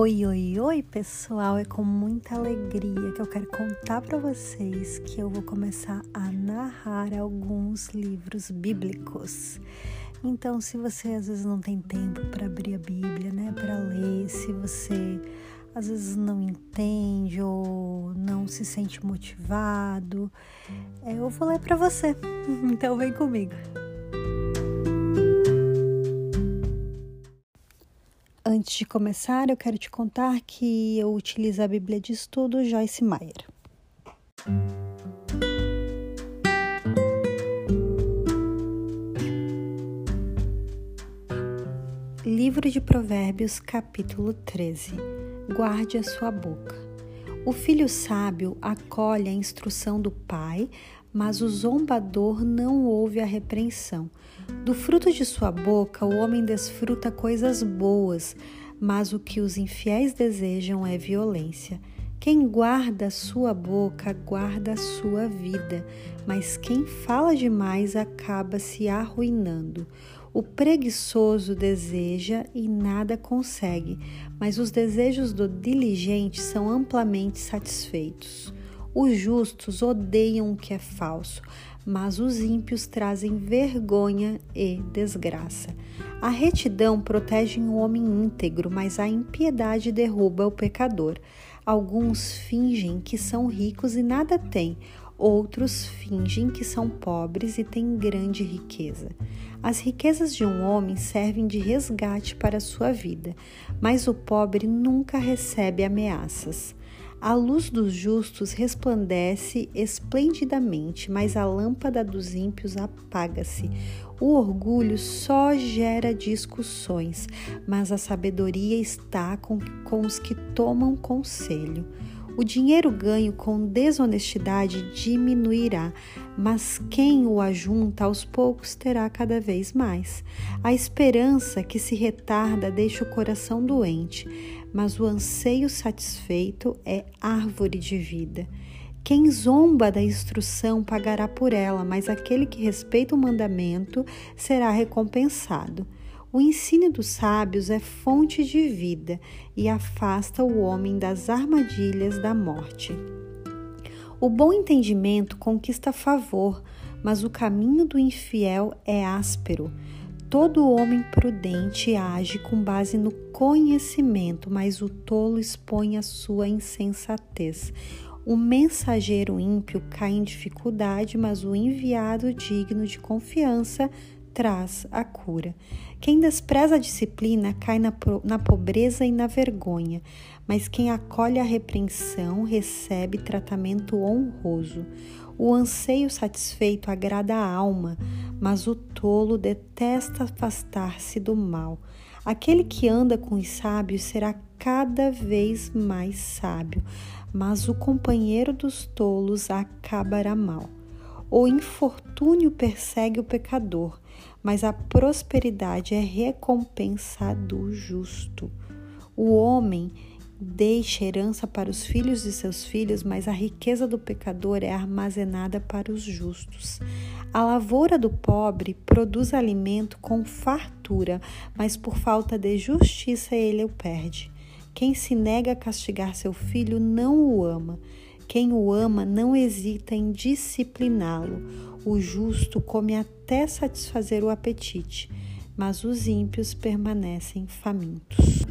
Oi, oi, oi, pessoal! É com muita alegria que eu quero contar para vocês que eu vou começar a narrar alguns livros bíblicos. Então, se você às vezes não tem tempo para abrir a Bíblia, né, para ler, se você às vezes não entende ou não se sente motivado, é, eu vou ler para você. Então, vem comigo. Antes de começar, eu quero te contar que eu utilizo a Bíblia de Estudo Joyce Meyer. Livro de Provérbios, capítulo 13. Guarde a sua boca. O filho sábio acolhe a instrução do pai, mas o zombador não ouve a repreensão. Do fruto de sua boca o homem desfruta coisas boas, mas o que os infiéis desejam é violência. Quem guarda a sua boca guarda a sua vida, mas quem fala demais acaba se arruinando. O preguiçoso deseja e nada consegue, mas os desejos do diligente são amplamente satisfeitos. Os justos odeiam o que é falso, mas os ímpios trazem vergonha e desgraça. A retidão protege o homem íntegro, mas a impiedade derruba o pecador. Alguns fingem que são ricos e nada têm, outros fingem que são pobres e têm grande riqueza. As riquezas de um homem servem de resgate para sua vida, mas o pobre nunca recebe ameaças. A luz dos justos resplandece esplendidamente, mas a lâmpada dos ímpios apaga-se. O orgulho só gera discussões, mas a sabedoria está com, com os que tomam conselho. O dinheiro ganho com desonestidade diminuirá, mas quem o ajunta aos poucos terá cada vez mais. A esperança que se retarda deixa o coração doente, mas o anseio satisfeito é árvore de vida. Quem zomba da instrução pagará por ela, mas aquele que respeita o mandamento será recompensado. O ensino dos sábios é fonte de vida e afasta o homem das armadilhas da morte. O bom entendimento conquista favor, mas o caminho do infiel é áspero. Todo homem prudente age com base no conhecimento, mas o tolo expõe a sua insensatez. O mensageiro ímpio cai em dificuldade, mas o enviado digno de confiança traz a cura. Quem despreza a disciplina cai na, na pobreza e na vergonha, mas quem acolhe a repreensão recebe tratamento honroso. O anseio satisfeito agrada a alma, mas o tolo detesta afastar-se do mal. Aquele que anda com os sábios será cada vez mais sábio, mas o companheiro dos tolos acabará mal. O infortúnio persegue o pecador, mas a prosperidade é recompensa do justo. O homem deixa herança para os filhos de seus filhos, mas a riqueza do pecador é armazenada para os justos. A lavoura do pobre produz alimento com fartura, mas por falta de justiça ele o perde. Quem se nega a castigar seu filho não o ama. Quem o ama não hesita em discipliná-lo. O justo come até satisfazer o apetite, mas os ímpios permanecem famintos.